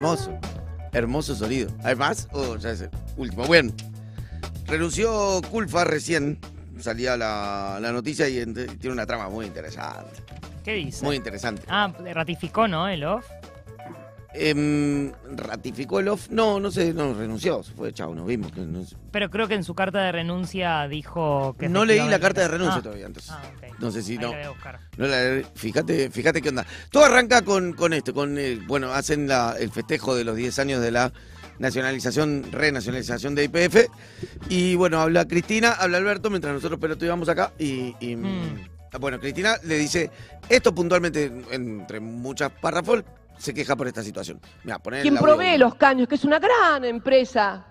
Hermoso. Hermoso sonido. ¿Hay más? ¿O ya es el último? Bueno. Renunció Culfa recién. Salía la, la noticia y tiene una trama muy interesante. ¿Qué dice? Muy interesante. Ah, ratificó, ¿no? El off. Em, ¿Ratificó el off? No, no sé, no, renunció. Se fue, chao, nos vimos. que no, Pero creo que en su carta de renuncia dijo que. no leí la carta de renuncia Ah, todavía, entonces. Ah. No sé si Ahí no. la voy a buscar. No la- fíjate, fíjate qué onda. Todo arranca con, con esto, con eh, bueno, hacen la- el festejo de los 10 años de la nacionalización, renacionalización de IPF. Y bueno, habla Cristina, habla Alberto, mientras nosotros pero íbamos acá. Y, y, Mm. bueno, Cristina le dice esto puntualmente, entre muchas párrafos, se queja por esta situación. Quien provee los caños, que es una gran empresa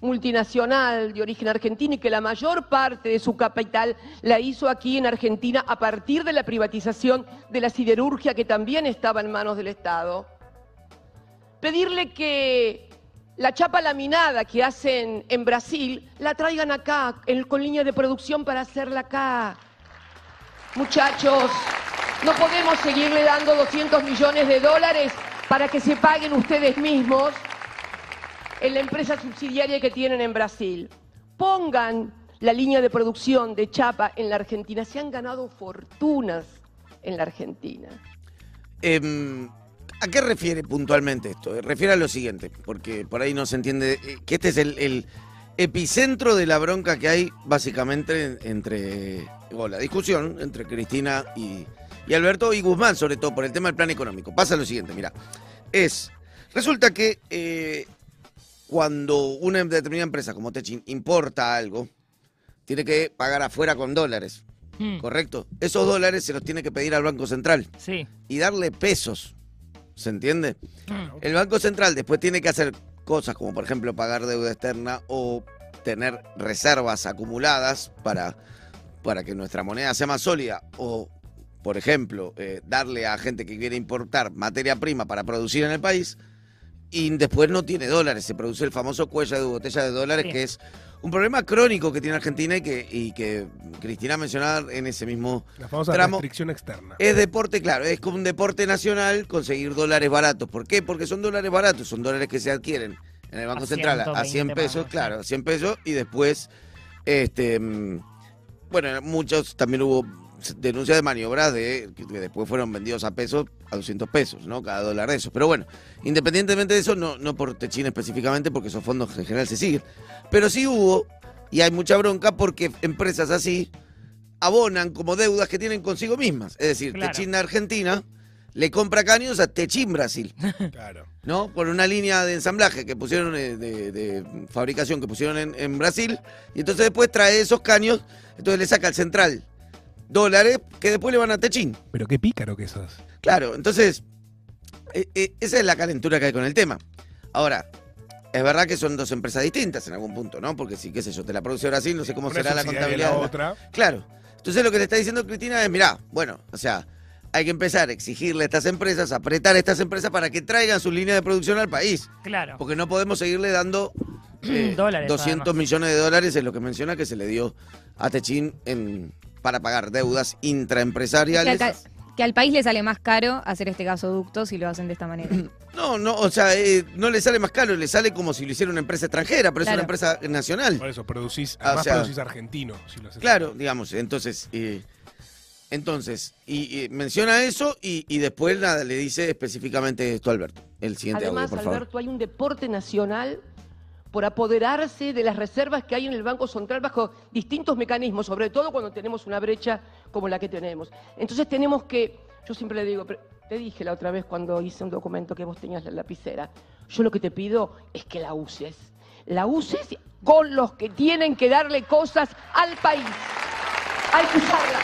multinacional de origen argentino y que la mayor parte de su capital la hizo aquí en Argentina a partir de la privatización de la siderurgia que también estaba en manos del Estado. Pedirle que la chapa laminada que hacen en Brasil la traigan acá en- con línea de producción para hacerla acá. Muchachos, no podemos seguirle dando 200 millones de dólares para que se paguen ustedes mismos en la empresa subsidiaria que tienen en Brasil. Pongan la línea de producción de chapa en la Argentina. Se han ganado fortunas en la Argentina. Em, ¿A qué refiere puntualmente esto? Eh, Refiere a lo siguiente, porque por ahí no se entiende eh, que este es el, epicentro de la bronca que hay básicamente en- entre, la discusión entre Cristina y, y Alberto y Guzmán, sobre todo por el tema del plan económico. Pasa lo siguiente, mira, es, resulta que eh, cuando una determinada empresa como Techin importa algo, tiene que pagar afuera con dólares, Mm, ¿correcto? Esos dólares se los tiene que pedir al Banco Central Sí. y darle pesos. ¿Se entiende? Mm, El Banco Central después tiene que hacer cosas como, por ejemplo, pagar deuda externa o tener reservas acumuladas para, para que nuestra moneda sea más sólida o, por ejemplo, eh, darle a gente que quiere importar materia prima para producir en el país y después no tiene dólares. Se produce el famoso cuello de botella de dólares, que es un problema crónico que tiene Argentina y que, y que Cristina mencionaba en ese mismo La famosa Tramo- restricción externa. es deporte, claro, es como un deporte nacional conseguir dólares baratos. ¿Por qué? Porque son dólares baratos, son dólares que se adquieren en el Banco A Central a 120 100 pesos, claro, a 100 pesos y después, este, mm, bueno, muchos también hubo denuncias de maniobras de que después fueron vendidos a pesos, a 200 pesos, ¿no? Cada dólar de esos. Pero bueno, independientemente de eso, no, no por Techín específicamente, porque esos fondos en general se siguen. Pero sí hubo, y hay mucha bronca porque empresas así abonan como deudas que tienen consigo mismas. Es decir, Claro. Techín Argentina le compra caños a Techín Brasil, Claro. ¿no? Por una línea de ensamblaje que pusieron, eh, de, de fabricación que pusieron en, en Brasil, y entonces después trae esos caños, entonces le saca al central dólares que después le van a Techín. Pero qué pícaro que sos. Claro, entonces, eh, eh, esa es la calentura que hay con el tema. Ahora, es verdad que son dos empresas distintas en algún punto, ¿no? Porque si, qué sé yo, te la produce Brasil, no sé cómo Una será la contabilidad. la de la- otra. Claro. Entonces lo que le está diciendo Cristina es, mirá, bueno, o sea, hay que empezar a exigirle a estas empresas, apretar a estas empresas para que traigan su línea de producción al país. Claro. Porque no podemos seguirle dando eh, Dólares, 200 además. millones de dólares, es lo que menciona que se le dio a Techín en, para pagar deudas Que, intraempresariales. que al país le sale más caro hacer este gasoducto si lo hacen de esta manera. No, no, o sea, eh, no le sale más caro, le sale como si lo hiciera una empresa extranjera, pero es una empresa nacional. Por eso producís, Ah, además o sea, producís argentino. Si lo haces Claro, digamos, entonces, eh, entonces, y, y menciona eso y, y después nada, le dice específicamente esto a Alberto. El siguiente Además, audio, por favor. Alberto, hay un deporte nacional por apoderarse de las reservas que hay en el Banco Central bajo distintos mecanismos, sobre todo cuando tenemos una brecha como la que tenemos. Entonces tenemos que, yo siempre le digo, te dije la otra vez cuando hice un documento que vos tenías la lapicera, yo lo que te pido es que la uses. La uses con los que tienen que darle cosas al país. Hay que usarla.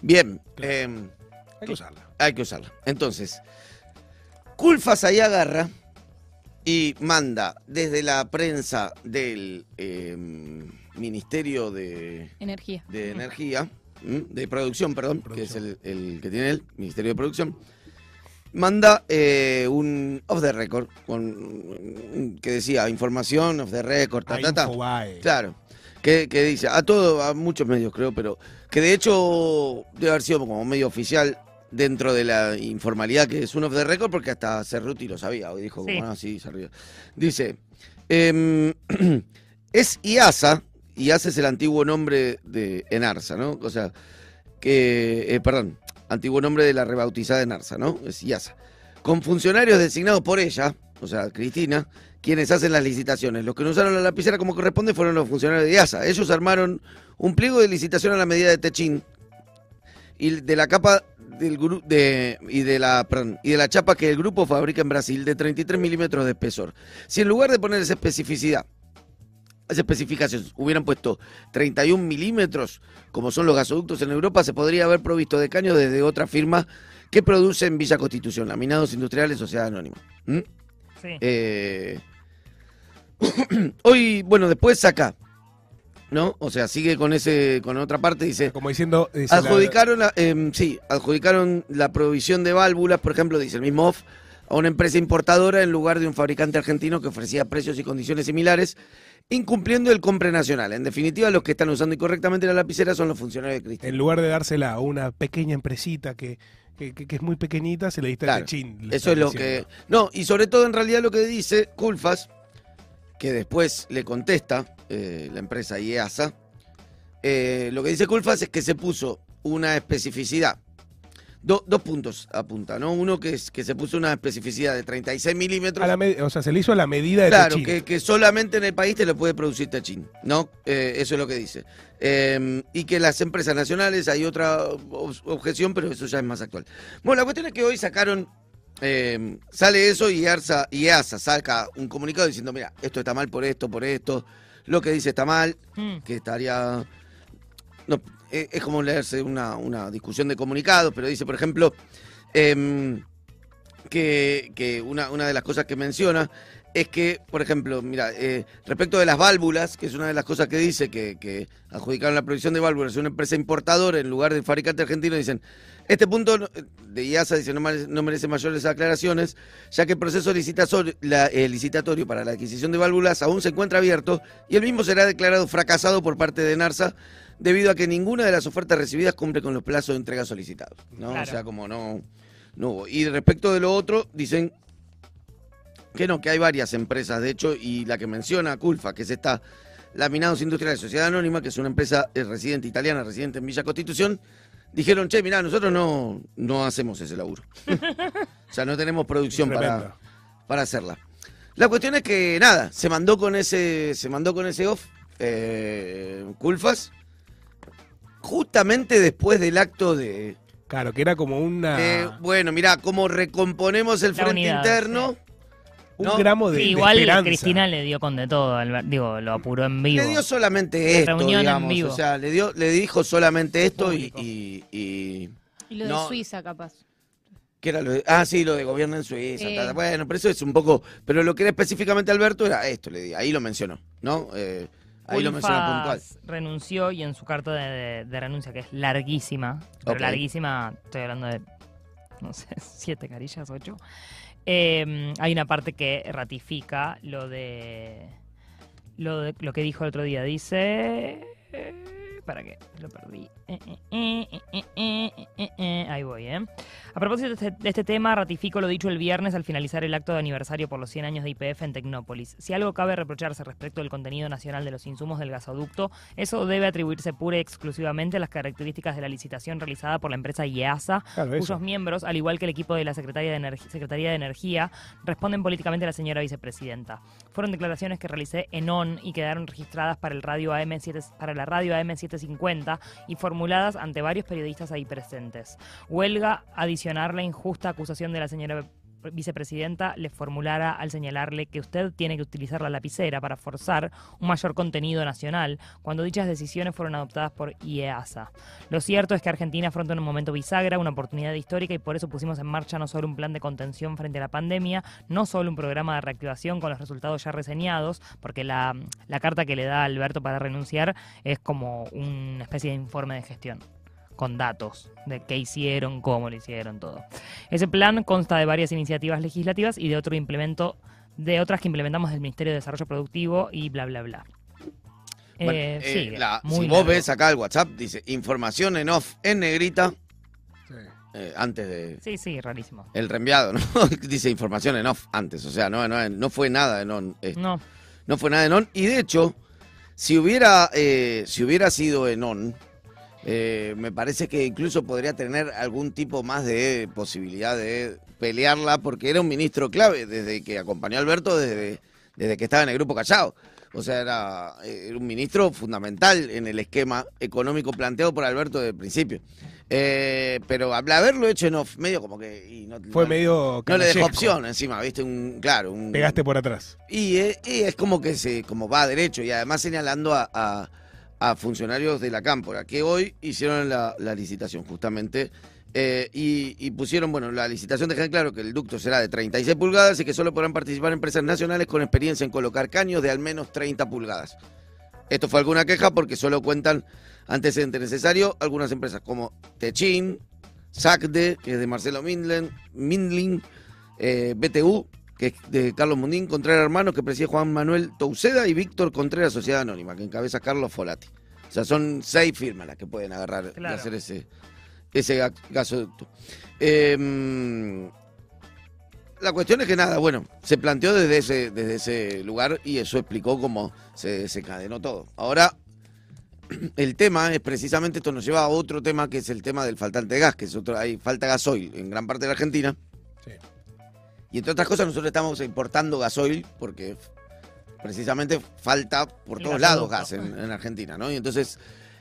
Bien, Claro. eh, Hay que usarla. hay que usarla. Entonces, Culfas ahí agarra y manda desde la prensa del eh, Ministerio de, Energía. de Energía, de Producción, perdón, que es el, el que tiene el Ministerio de Producción, manda eh, un off the record con que decía información off the record, ta, ta, ta. Claro. Que, que dice, a todo, a muchos medios creo, pero que de hecho debe haber sido como medio oficial dentro de la informalidad que es un off the record, porque hasta Cerruti lo sabía, hoy dijo, Sí. como, ah, sí, se rió. Dice, em, es IASA, IASA es el antiguo nombre de Enarsa, ¿no? O sea, que, eh, perdón, antiguo nombre de la rebautizada Enarsa, ¿no? Es IASA. Con funcionarios designados por ella, o sea, Cristina, quienes hacen las licitaciones. Los que no usaron la lapicera como corresponde fueron los funcionarios de IASA. Ellos armaron un pliego de licitación a la medida de Techín y de la capa del de, y de la perdón, y de la chapa que el grupo fabrica en Brasil de 33 milímetros de espesor. Si en lugar de poner esa especificidad, esa especificación hubieran puesto 31 milímetros, como son los gasoductos en Europa, se podría haber provisto de caño desde otra firma que produce en Villa Constitución, Laminados Industriales Sociedad Anónima. ¿Mm? Sí. Eh, hoy, bueno, después saca, ¿no? O sea, sigue con ese, con otra parte, dice. Como diciendo. dice Adjudicaron, la- em, sí, adjudicaron la provisión de válvulas, por ejemplo, dice el mismo OFF, a una empresa importadora en lugar de un fabricante argentino que ofrecía precios y condiciones similares, incumpliendo el compre nacional. En definitiva, los que están usando incorrectamente la lapicera son los funcionarios de Cristina. en lugar de dársela a una pequeña empresita que, que, que- que es muy pequeñita, se le diste Claro, Techín. le Eso es lo que... No, y sobre todo en realidad lo que dice Culfas, que después le contesta eh, la empresa IEASA, eh, lo que dice Culfas es que se puso una especificidad. Do- dos puntos apunta, ¿no? Uno que es que se puso una especificidad de 36 milímetros. O sea, se le hizo a la medida de Claro, que, que solamente en el país te lo puede producir Techín, ¿no? Eh, eso es lo que dice. Eh, y que las empresas nacionales, hay otra ob- objeción, pero eso ya es más actual. Bueno, la cuestión es que hoy sacaron, eh, sale eso y ARSA, y EASA saca un comunicado diciendo, mira, esto está mal por esto, por esto, lo que dice está mal, Mm. que estaría... No, eh, es como leerse una, una discusión de comunicados, pero dice, por ejemplo, em, que, que una, una de las cosas que menciona es que, por ejemplo, mira, eh, respecto de las válvulas, que es una de las cosas que dice que, que adjudicaron la provisión de válvulas a una empresa importadora en lugar del fabricante argentino, dicen, este punto de IASA dice no, mere- no merece mayores aclaraciones, ya que el proceso la- eh, licitatorio para la adquisición de válvulas aún se encuentra abierto y el mismo será declarado fracasado por parte de NARSA debido a que ninguna de las ofertas recibidas cumple con los plazos de entrega solicitados. ¿no? O sea, como no, no hubo. Y respecto de lo otro, dicen que no, que hay varias empresas, de hecho, y la que menciona Culfa, que es esta Laminados Industriales Sociedad Anónima, que es una empresa eh, residente italiana, residente en Villa Constitución, dijeron, che, mirá, nosotros no, no hacemos ese laburo. o sea, no tenemos producción para, para hacerla. La cuestión es que, nada, se mandó con ese, se mandó con ese off, eh, Culfas, justamente después del acto de, Claro, que era como una, de, bueno, mirá, cómo recomponemos el La frente unidad, interno. Un no, gramo de, Sí, de igual esperanza. Cristina le dio con de todo, Albert- digo, lo apuró en vivo. Le dio solamente esto, Reunión en digamos. vivo. O sea, le dio, le dijo solamente esto y, y, y- Y lo de. Suiza, capaz. ¿qué era lo de- ah, sí, lo de gobierno en Suiza. Bueno, pero eso es un poco. Pero lo que era específicamente Alberto era esto, le di, ahí lo mencionó, ¿no? Eh, ahí lo menciona puntual. Renunció y en su carta de, de- de renuncia, que es larguísima, pero larguísima, estoy hablando de, no sé, siete carillas, ocho, eh, hay una parte que ratifica lo de, lo de lo que dijo el otro día. Dice... ¿Para qué? Lo perdí. Eh, eh, eh. Ahí voy, ¿eh? A propósito de este, de este tema, ratifico lo dicho el viernes al finalizar el acto de aniversario por los 100 años de IPF en Tecnópolis. Si algo cabe reprocharse respecto del contenido nacional de los insumos del gasoducto, eso debe atribuirse pura y exclusivamente a las características de la licitación realizada por la empresa IEASA, Claro, eso. cuyos miembros, al igual que el equipo de la Secretaría de, Energi- Secretaría de Energía, responden políticamente a la señora vicepresidenta. Fueron declaraciones que realicé en ON y quedaron registradas para, el radio AM 7, para la radio AM750 y formuladas ante varios periodistas ahí presentes. Huelga adicionar la injusta acusación de la señora vicepresidenta le formulara al señalarle que usted tiene que utilizar la lapicera para forzar un mayor contenido nacional cuando dichas decisiones fueron adoptadas por IEASA. Lo cierto es que Argentina afronta un momento bisagra, una oportunidad histórica y por eso pusimos en marcha no solo un plan de contención frente a la pandemia, no solo un programa de reactivación con los resultados ya reseñados, porque la, la carta que le da Alberto para renunciar es como una especie de informe de gestión con datos de qué hicieron, cómo lo hicieron, todo. Ese plan consta de varias iniciativas legislativas y de otro implemento de otras que implementamos del Ministerio de Desarrollo Productivo y bla bla bla. Bueno, Eh, eh, sigue, la- muy si vos ves acá el WhatsApp, dice información en off en negrita. Sí. eh, antes de... Sí, sí, rarísimo. El reenviado, ¿no? Dice información en off antes, o sea, no, no, no fue nada en on. eh, No. no fue nada en on. Y de hecho, si hubiera, eh, si hubiera sido en on, eh, me parece que incluso podría tener algún tipo más de posibilidad de pelearla, porque era un ministro clave desde que acompañó a Alberto, desde, desde que estaba en el grupo Callao. O sea, era, eh, era un ministro fundamental en el esquema económico planteado por Alberto desde el principio. Eh, pero al haberlo hecho en off, medio como que... y no- Fue no- medio. No le dejó opción encima, ¿viste? Un, claro, un, Pegaste por atrás. y, y es como que se como va derecho y además señalando a, a- a funcionarios de la cámpora que hoy hicieron la, licitación justamente eh, y, pusieron, bueno, la licitación deja en claro que el ducto será de 36 pulgadas y que solo podrán participar empresas nacionales con experiencia en colocar caños de al menos 30 pulgadas. Esto fue alguna queja porque solo cuentan antecedentes necesarios algunas empresas como Techin, SACDE, que es de Marcelo Mindlin, eh, BTU, que es de Carlos Mundín, Contreras Hermanos, que preside Juan Manuel Touceda, y Víctor Contreras Sociedad Anónima, que encabeza Carlos Folati. O sea, son seis firmas las que pueden agarrar Claro. y hacer ese, ese ga- gasoducto. Eh, la cuestión es que nada, bueno, se planteó desde ese, desde ese lugar y eso explicó cómo se desencadenó todo. Ahora, el tema es precisamente, esto nos lleva a otro tema que es el tema del faltante de gas, que es otro, hay falta gasoil en gran parte de la Argentina. Sí. Y entre otras cosas nosotros estamos importando gasoil porque precisamente falta por El todos lados gas en, en Argentina, ¿no? Y entonces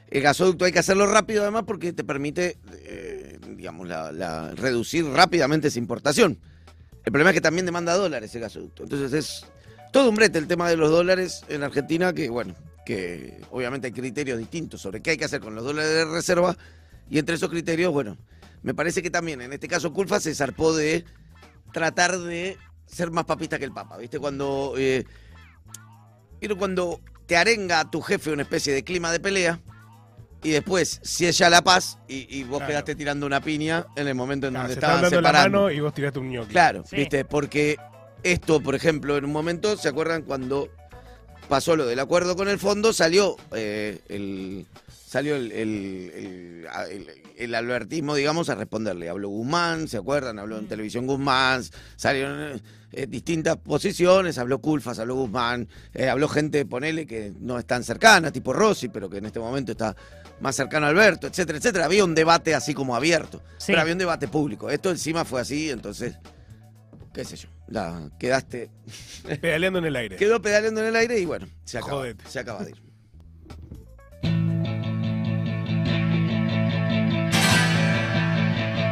el gasoducto hay que hacerlo rápido además porque te permite, eh, digamos, la- la- reducir rápidamente esa importación. El problema es que también demanda dólares el gasoducto. Entonces es todo un brete el tema de los dólares en Argentina que, bueno, que obviamente hay criterios distintos sobre qué hay que hacer con los dólares de reserva y entre esos criterios, bueno, me parece que también en este caso Culfa se zarpó de tratar de ser más papista que el Papa, ¿viste? Cuando, eh, pero cuando te arenga a tu jefe una especie de clima de pelea y después si ella la paz y, y vos Claro. quedaste tirando una piña en el momento en Ah, donde se estaban dando la separando. mano y vos tiraste un ñoqui. Claro, Sí. ¿viste? Porque esto, por ejemplo, en un momento, ¿se acuerdan cuando pasó lo del acuerdo con el fondo? Salió eh, el salió el, el, el- albertismo, digamos, a responderle. Habló Guzmán, ¿se acuerdan? Habló en televisión Guzmán, salieron eh, distintas posiciones, habló Culfas, habló Guzmán, eh, habló gente, ponele, que no es tan cercana, tipo Rossi, pero que en este momento está más cercano a Alberto, etcétera, etcétera. Había un debate así como abierto, Sí. pero había un debate público. Esto encima fue así, entonces, qué sé yo, la, quedaste, Pedaleando en el aire. quedó pedaleando en el aire y bueno, se acaba, Jodete. se acaba de ir.